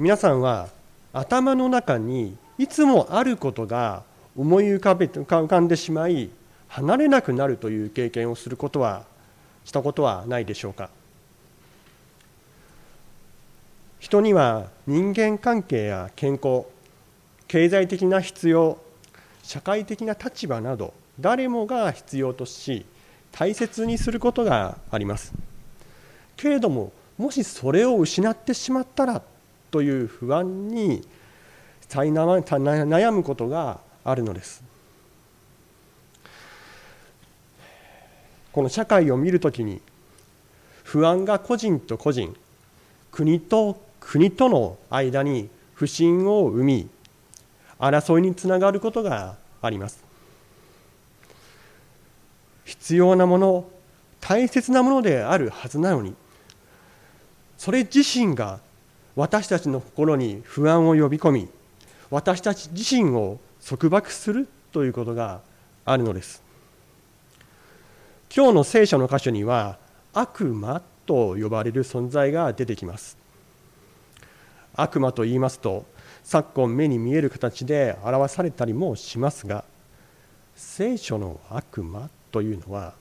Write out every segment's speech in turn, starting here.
皆さんは頭の中にいつもあることが思い浮かべ浮かんでしまい離れなくなるという経験をすることはしたことはないでしょうか？人には人間関係や健康経済的な必要社会的な立場など誰もが必要とし大切にすることがあります。けれどももしそれを失ってしまったらという不安に悩むことがあるのです。この社会を見るときに不安が個人と個人国と国との間に不信を生み争いにつながることがあります。必要なもの大切なものであるはずなのにそれ自身が私たちの心に不安を呼び込み私たち自身を束縛するということがあるのです。今日の聖書の箇所には悪魔と呼ばれる存在が出てきます。悪魔と言いますと昨今目に見える形で表されたりもしますが聖書の悪魔というのは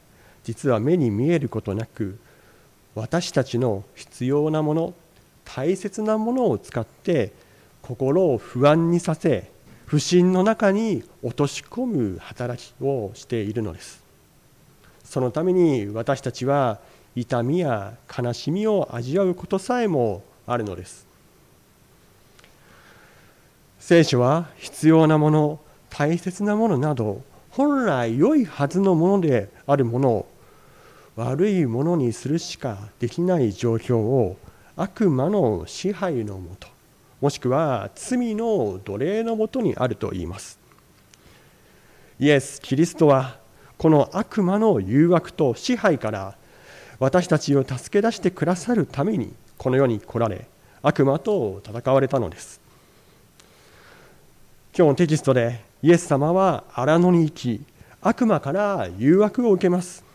実は目に見えることなく私たちの必要なもの大切なものを使って心を不安にさせ不信の中に落とし込む働きをしているのです。そのために私たちは痛みや悲しみを味わうことさえもあるのです。聖書は必要なもの大切なものなど本来良いはずのものであるものを悪いものにするしかできない状況を悪魔の支配のもともしくは罪の奴隷のもとにあると言います。イエス・キリストはこの悪魔の誘惑と支配から私たちを助け出してくださるためにこの世に来られ悪魔と戦われたのです。今日のテキストでイエス様は荒野に行き悪魔から誘惑を受けます。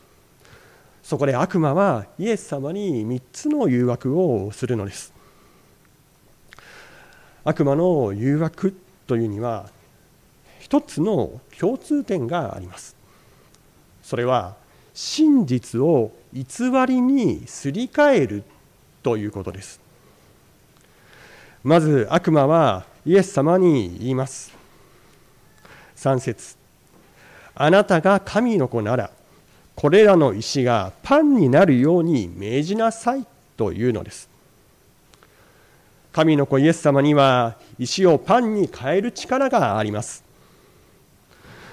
そこで悪魔はイエス様に3つの誘惑をするのです。悪魔の誘惑というには一つの共通点があります。それは真実を偽りにすり替えるということです。まず悪魔はイエス様に言います。3節。あなたが神の子ならこれらの石がパンになるように命じなさいというのです。神の子イエス様には石をパンに変える力があります。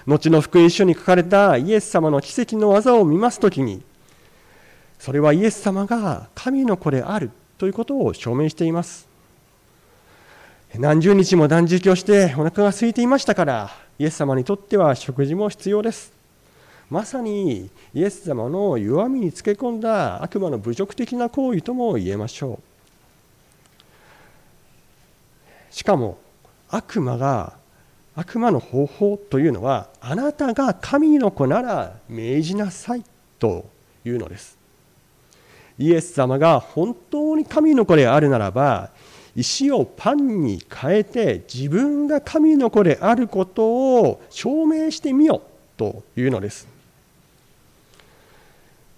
後の福音書に書かれたイエス様の奇跡の技を見ますときにそれはイエス様が神の子であるということを証明しています。何十日も断食をしてお腹が空いていましたからイエス様にとっては食事も必要です。まさにイエス様の弱みにつけ込んだ悪魔の侮辱的な行為とも言えましょう。しかも悪魔が悪魔の方法というのはあなたが神の子なら命じなさいというのです。イエス様が本当に神の子であるならば石をパンに変えて自分が神の子であることを証明してみよというのです。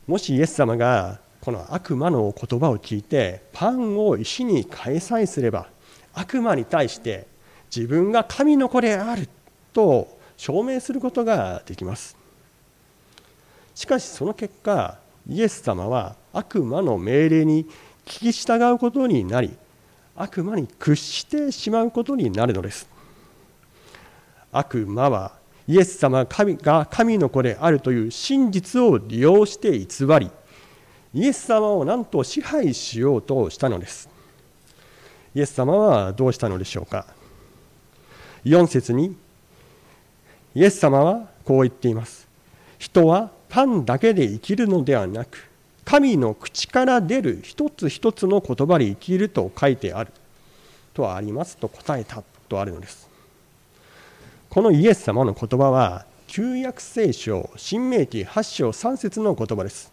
もしイエス様がこの悪魔の言葉を聞いてパンを石に変えさえすれば悪魔に対して自分が神の子であると証明することができます。しかしその結果イエス様は悪魔の命令に聞き従うことになり悪魔に屈してしまうことになるのです。悪魔はイエス様が神の子であるという真実を利用して偽りイエス様をなんと支配しようとしたのです。イエス様はどうしたのでしょうか。4節にイエス様はこう言っています。人はパンだけで生きるのではなく神の口から出る一つ一つの言葉で生きると書いてあるとはありますと答えたとあるのです。このイエス様の言葉は旧約聖書新明記8章3節の言葉です。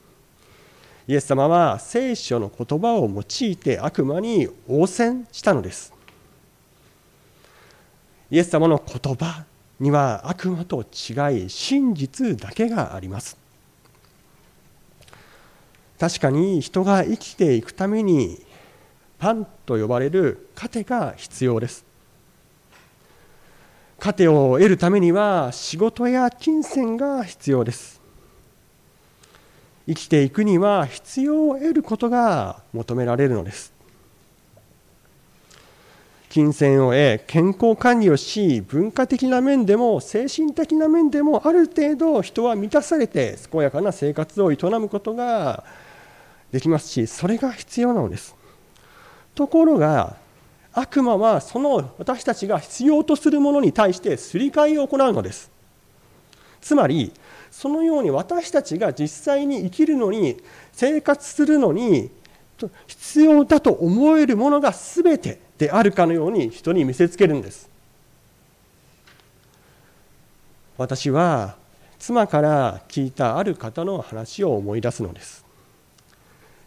イエス様は聖書の言葉を用いて悪魔に応戦したのです。イエス様の言葉には悪魔と違い真実だけがあります。確かに人が生きていくためにパンと呼ばれる糧が必要です。糧を得るためには仕事や金銭が必要です。生きていくには必要を得ることが求められるのです。金銭を得健康管理をし文化的な面でも精神的な面でもある程度人は満たされて健やかな生活を営むことができますしそれが必要なのです。ところが悪魔はその私たちが必要とするものに対してすり替えを行うのです。つまりそのように私たちが実際に生きるのに生活するのに必要だと思えるものが全てであるかのように人に見せつけるんです。私は妻から聞いたある方の話を思い出すのです。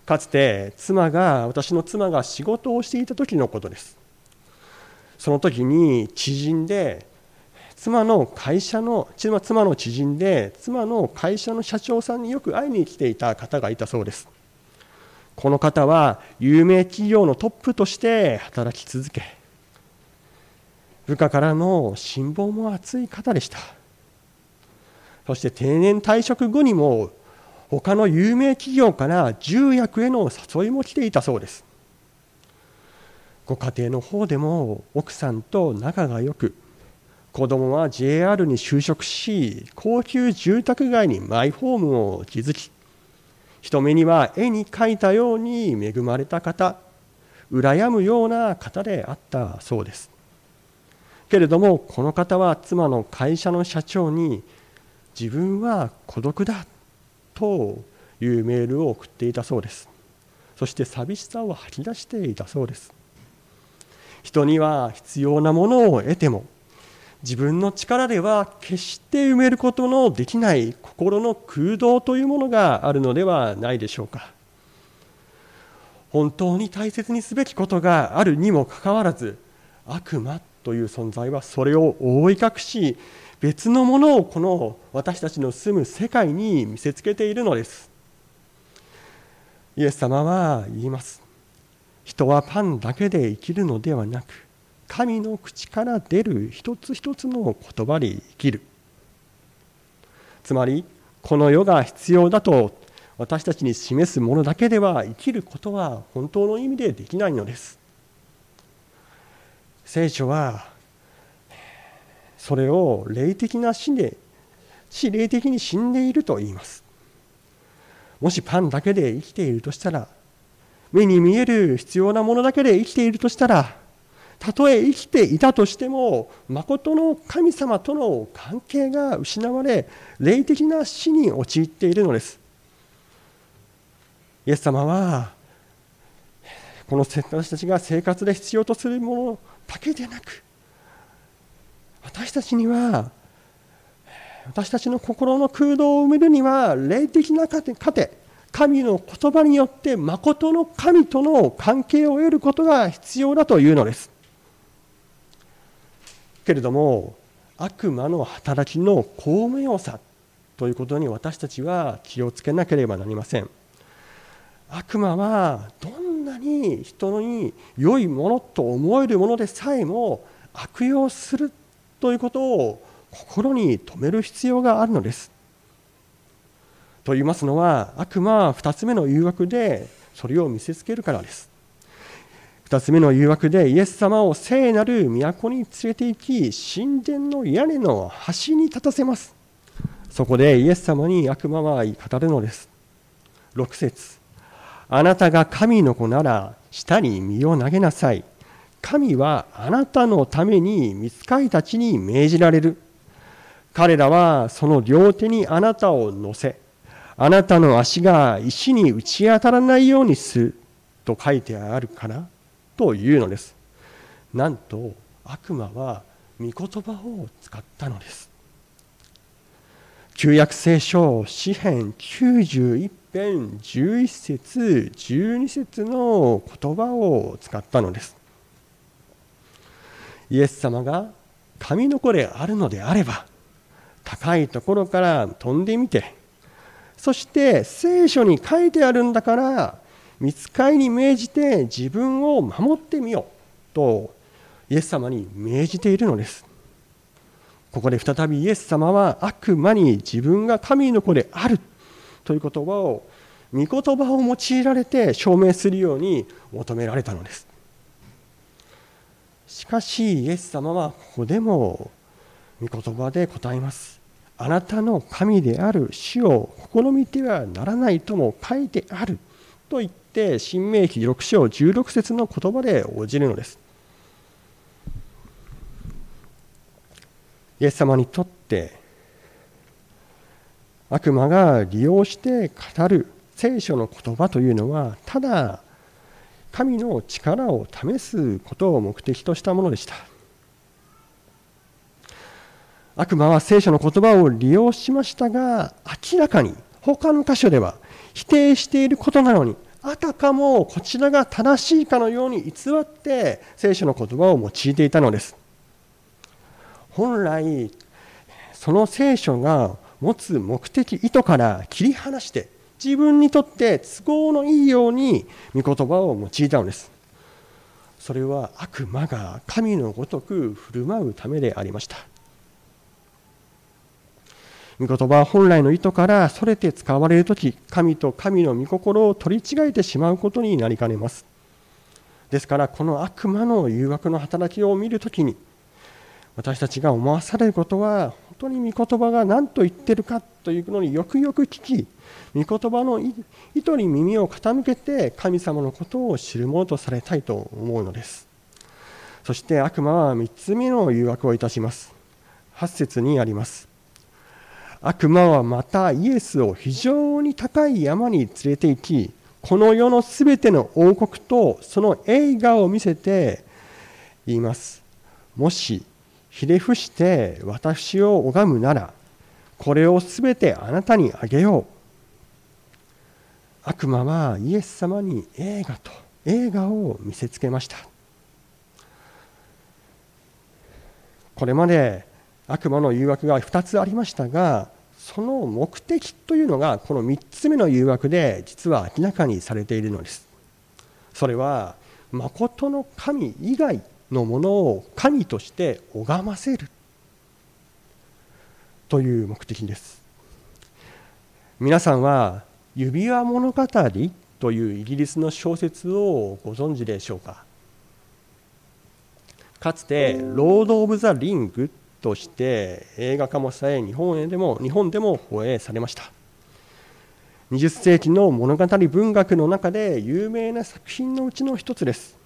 かつて妻が私の妻が仕事をしていた時のことです。その時に知人で妻の会社の妻の知人で妻の会社の社長さんによく会いに来ていた方がいたそうです。この方は有名企業のトップとして働き続け部下からの辛抱も厚い方でした。そして定年退職後にも他の有名企業から重役への誘いも来ていたそうです。ご家庭の方でも奥さんと仲が良く子供は JR に就職し高級住宅街にマイホームを築き人目には絵に描いたように恵まれた方羨むような方であったそうです。けれどもこの方は妻の会社の社長に自分は孤独だというメールを送っていたそうです。そして寂しさを吐き出していたそうです。人には必要なものを得ても自分の力では決して埋めることのできない心の空洞というものがあるのではないでしょうか。本当に大切にすべきことがあるにもかかわらず悪魔という存在はそれを覆い隠し別のものをこの私たちの住む世界に見せつけているのです。イエス様は言います。人はパンだけで生きるのではなく神の口から出る一つ一つの言葉に生きる。つまりこの世が必要だと私たちに示すものだけでは生きることは本当の意味でできないのです。聖書はそれを霊的な死で死霊的に死んでいると言います。もしパンだけで生きているとしたら目に見える必要なものだけで生きているとしたらたとえ生きていたとしても誠の神様との関係が失われ霊的な死に陥っているのです。イエス様はこの私たちが生活で必要とするものだけでなく私たちには私たちの心の空洞を埋めるには霊的な糧神の言葉によって誠の神との関係を得ることが必要だというのです。けれども悪魔の働きの巧妙さということに私たちは気をつけなければなりません。悪魔はどんなに人に良いものと思えるものでさえも悪用するということを心に留める必要があるのです。と言いますのは悪魔は2つ目の誘惑でそれを見せつけるからです。2つ目の誘惑でイエス様を聖なる都に連れて行き神殿の屋根の端に立たせます。そこでイエス様に悪魔は語るのです。6節あなたが神の子なら下に身を投げなさい。神はあなたのために見つかいたちに命じられる。彼らはその両手にあなたを乗せ、あなたの足が石に打ち当たらないようにすると書いてあるからというのです。なんと悪魔は御言葉を使ったのです。旧約聖書詩編91編11節12節の言葉を使ったのです。イエス様が神の子であるのであれば高いところから飛んでみてそして聖書に書いてあるんだから見つかりに命じて自分を守ってみようとイエス様に命じているのです。ここで再びイエス様は悪魔に自分が神の子であるという言葉を御言葉を用いられて証明するように求められたのです。しかしイエス様はここでも御言葉で答えます。あなたの神である死を試みてはならないとも書いてあると言って新明記6章16節の言葉で応じるのです。イエス様にとって悪魔が利用して語る聖書の言葉というのはただ神の力を試すことを目的としたものでした。悪魔は聖書の言葉を利用しましたが明らかに他の箇所では否定していることなのにあたかもこちらが正しいかのように偽って聖書の言葉を用いていたのです。本来その聖書が持つ目的意図から切り離して自分にとって都合のいいように御言葉を用いたのです。それは悪魔が神のごとく振る舞うためでありました。御言葉は本来の意図からそれて使われる時神と神の御心を取り違えてしまうことになりかねます。ですからこの悪魔の誘惑の働きを見るときに私たちが思わされることは本当に御言葉が何と言ってるかというのによくよく聞き御言葉の意図に耳を傾けて神様のことを知るものとされたいと思うのです。そして悪魔は3つ目の誘惑をいたします。8節にあります。悪魔はまたイエスを非常に高い山に連れて行きこの世のすべての王国とその映画を見せて言います。もしひれ伏して私を拝むならこれをすべてあなたにあげよう。悪魔はイエス様に映画と映画を見せつけました。これまで悪魔の誘惑が2つありましたがその目的というのがこの3つ目の誘惑で実は明らかにされているのです。それは誠の神以外のものを神として拝ませる。という目的です。皆さんは指輪物語というイギリスの小説をご存知でしょうか？かつて「ロード・オブ・ザ・リング」として映画化もされ日本でも日本でも放映されました。20世紀の物語文学の中で有名な作品のうちの一つです。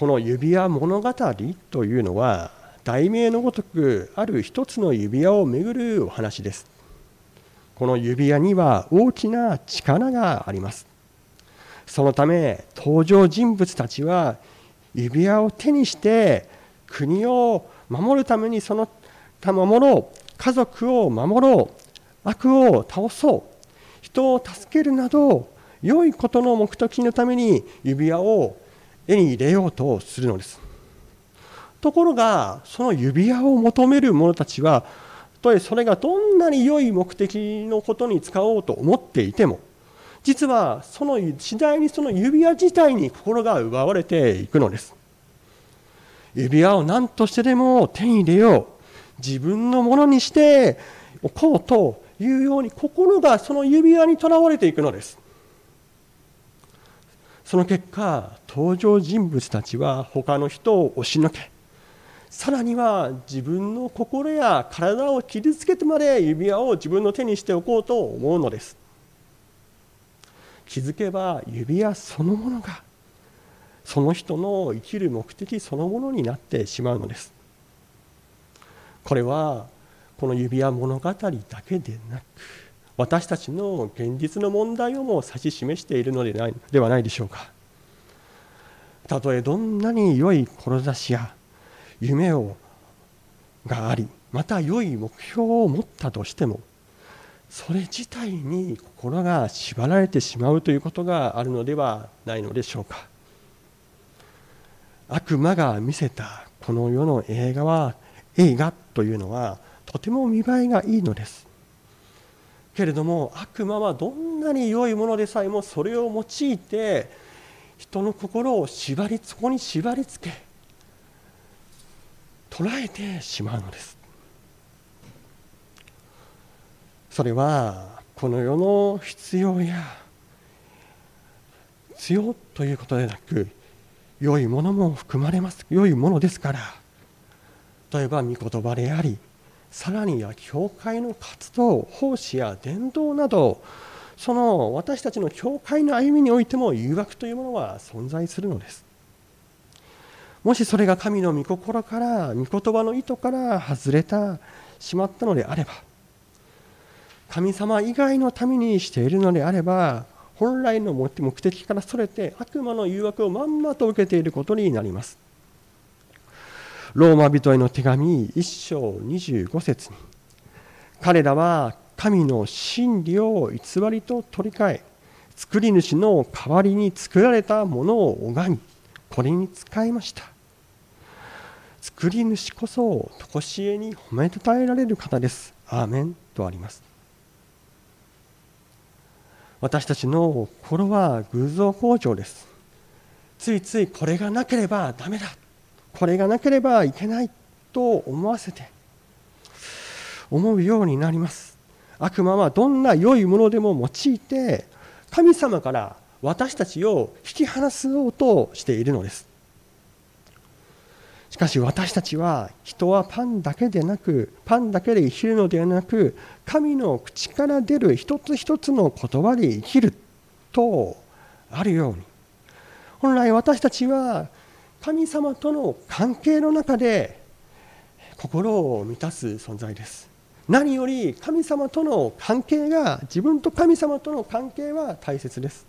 この指輪物語というのは題名のごとくある一つの指輪をめぐるお話です。この指輪には大きな力があります。そのため登場人物たちは指輪を手にして国を守るためにその守ろう家族を守ろう悪を倒そう。人を助けるなど良いことの目的のために指輪を手に入れようとするのです。ところがその指輪を求める者たちはとえそれがどんなに良い目的のことに使おうと思っていても実はその次第にその指輪自体に心が奪われていくのです。指輪を何としてでも手に入れよう自分のものにしておこうというように心がその指輪にとらわれていくのです。その結果登場人物たちは他の人を押しのけさらには自分の心や体を傷つけてまで指輪を自分の手にしておこうと思うのです。気づけば指輪そのものがその人の生きる目的そのものになってしまうのです。これはこの指輪物語だけでなく私たちの現実の問題をも指し示しているのでないではないでしょうか。たとえどんなに良い志や夢をがありまた良い目標を持ったとしてもそれ自体に心が縛られてしまうということがあるのではないのでしょうか。悪魔が見せたこの世の映画は映画というのはとても見栄えがいいのです。けれども悪魔はどんなに良いものでさえもそれを用いて人の心を縛りそこに縛りつけ捉えてしまうのです。それはこの世の必要や強ということでなく良いものも含まれます。良いものですから例えば御言葉でありさらには教会の活動奉仕や伝道などその私たちの教会の歩みにおいても誘惑というものは存在するのです。もしそれが神の御心から御言葉の意図から外れたしまったのであれば神様以外のためにしているのであれば本来の目的からそれて悪魔の誘惑をまんまと受けていることになります。ローマ人への手紙1章25節に彼らは神の真理を偽りと取り替え作り主の代わりに作られたものを拝みこれに使いました。作り主こそ常しえに褒めたたえられる方です。アーメンとあります。私たちの心は偶像工場です。ついついこれがなければダメだ。これがなければいけないと思わせて思うようになります。悪魔はどんな良いものでも用いて神様から私たちを引き離そうとしているのです。しかし私たちは人はパンだけでなくパンだけで生きるのではなく神の口から出る一つ一つの言葉で生きるとあるように。本来私たちは神様との関係の中で心を満たす存在です。何より神様との関係が自分と神様との関係は大切です。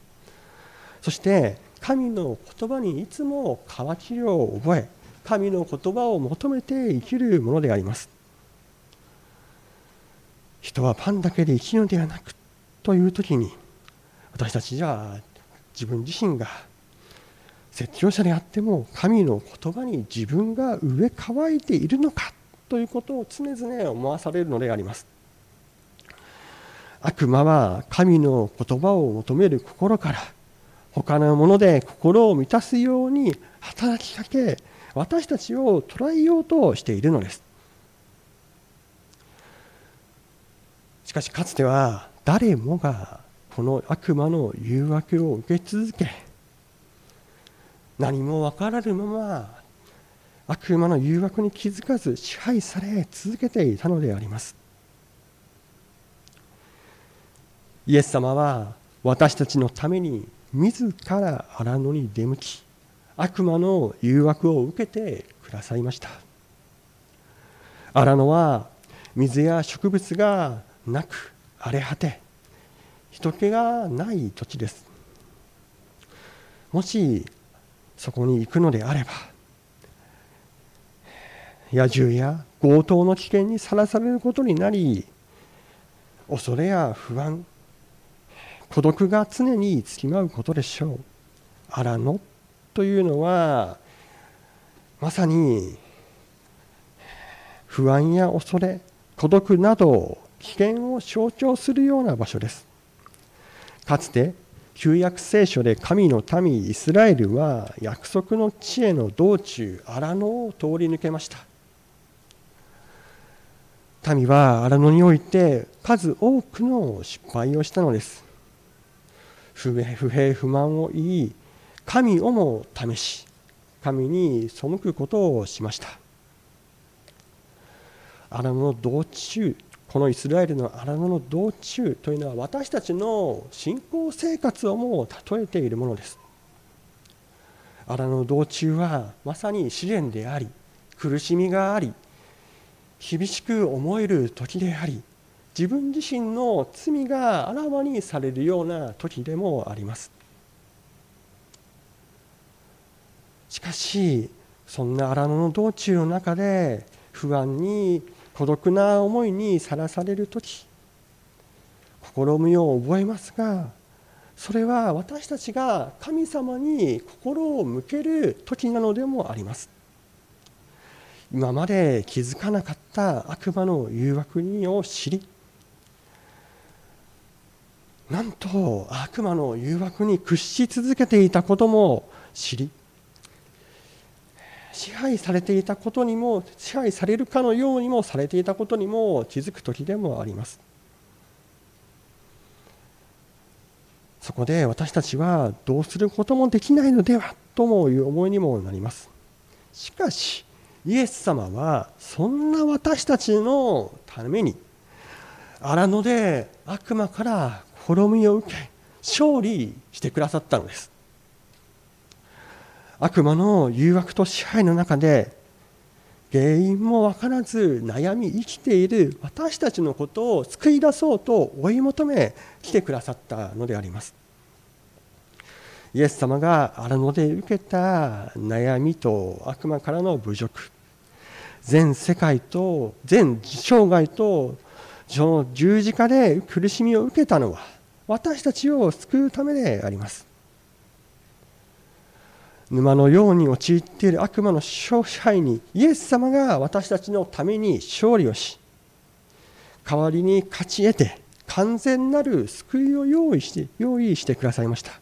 そして神の言葉にいつも渇きを覚え神の言葉を求めて生きるものであります。人はパンだけで生きるのではなくという時に私たちじゃ自分自身が説教者であっても神の言葉に自分が植え乾いているのかということを常々思わされるのであります。悪魔は神の言葉を求める心から他のもので心を満たすように働きかけ私たちを捉えようとしているのです。しかしかつては誰もがこの悪魔の誘惑を受け続け何も分からぬまま悪魔の誘惑に気づかず支配され続けていたのであります。イエス様は私たちのために自ら荒野に出向き悪魔の誘惑を受けてくださいました。荒野は水や植物がなく荒れ果て人気がない土地です。もしそこに行くのであれば野獣や強盗の危険にさらされることになり恐れや不安孤独が常につきまうことでしょう。荒野というのはまさに不安や恐れ孤独など危険を象徴するような場所です。かつて旧約聖書で神の民イスラエルは約束の地への道中荒野を通り抜けました。民は荒野において数多くの失敗をしたのです。不平不満を言い神をも試し神に背くことをしました。荒野の道中このイスラエルの荒野の道中というのは私たちの信仰生活をも例えているものです。荒野の道中はまさに試練であり苦しみがあり厳しく思える時であり自分自身の罪があらわにされるような時でもあります。しかしそんな荒野の道中の中で不安に孤独な思いにさらされる時心みを覚えますがそれは私たちが神様に心を向ける時なのでもあります。今まで気づかなかった悪魔の誘惑にを知りなんと悪魔の誘惑に屈し続けていたことも知り支配されていたことにも支配されるかのようにもされていたことにも気づく時でもあります。そこで私たちはどうすることもできないのではともいう思いにもなります。しかしイエス様はそんな私たちのために荒野で悪魔から滅びを受け勝利してくださったのです。悪魔の誘惑と支配の中で原因も分からず悩み生きている私たちのことを救い出そうと追い求め来てくださったのであります。イエス様が荒野で受けた悩みと悪魔からの侮辱。全世界と全生涯と十字架で苦しみを受けたのは私たちを救うためであります。沼のように陥っている悪魔の支配にイエス様が私たちのために勝利をし代わりに勝ち得て完全なる救いを用意して用意してくださいました。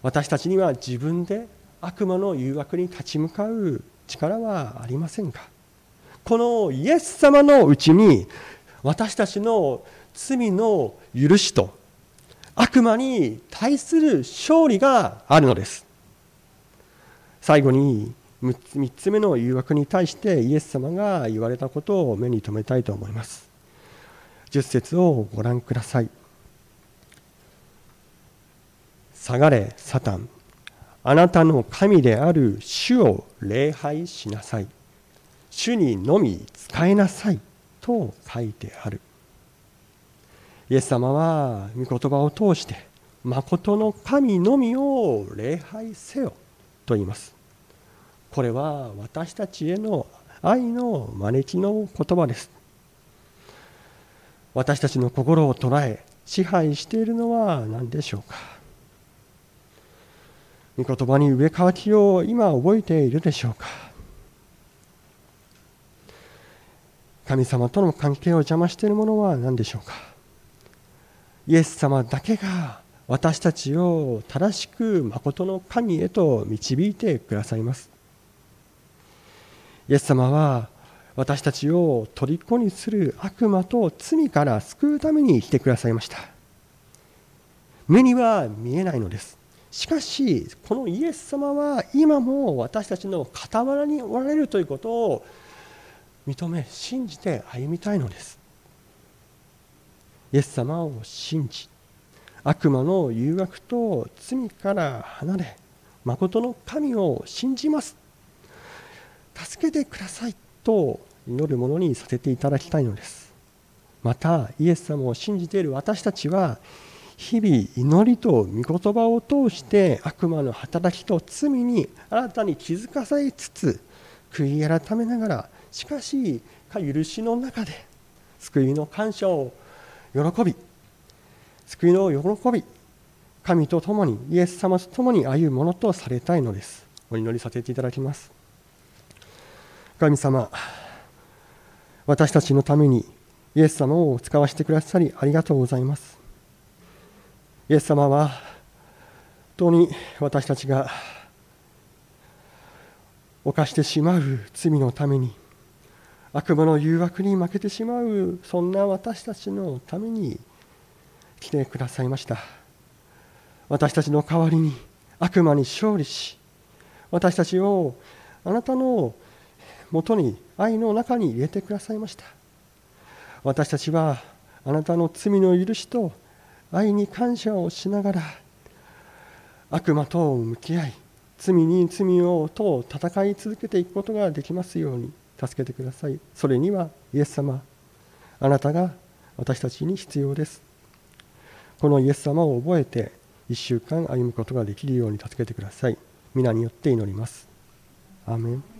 私たちには自分で悪魔の誘惑に立ち向かう力はありませんか？このイエス様のうちに私たちの罪の許しと悪魔に対する勝利があるのです。最後に3つ目の誘惑に対してイエス様が言われたことを目に留めたいと思います。10節をご覧ください。下がれサタン。あなたの神である主を礼拝しなさい。主にのみ使いなさい。と書いてある。イエス様は御言葉を通して誠の神のみを礼拝せよ。と言います。これは私たちへの愛の招きの言葉です。私たちの心を捉え支配しているのは何でしょうか。御言葉に植え替わきを今覚えているでしょうか。神様との関係を邪魔しているものは何でしょうか。イエス様だけが私たちを正しく誠の神へと導いてくださいます。イエス様は私たちを虜にする悪魔と罪から救うために来てくださいました。目には見えないのです。しかしこのイエス様は今も私たちの傍らにおられるということを認め信じて歩みたいのです。イエス様を信じ悪魔の誘惑と罪から離れ誠の神を信じます。助けてくださいと祈るものにさせていただきたいのです。またイエス様を信じている私たちは日々祈りと御言葉を通して悪魔の働きと罪に新たに気づかされつつ悔い改めながらしかし許しの中で救いの感謝を喜び救いの喜び神と共にイエス様と共に歩むものとされたいのです。お祈りさせていただきます。神様私たちのためにイエス様を使わせてくださりありがとうございます。イエス様は本当に私たちが犯してしまう罪のために悪魔の誘惑に負けてしまうそんな私たちのために来てくださいました。私たちの代わりに悪魔に勝利し私たちをあなたのもとに愛の中に入れてくださいました。私たちはあなたの罪の許しと愛に感謝をしながら悪魔と向き合い罪に罪をと戦い続けていくことができますように助けてください。それにはイエス様あなたが私たちに必要です。このイエス様を覚えて1週間歩むことができるように助けてください。皆によって祈ります。アーメン。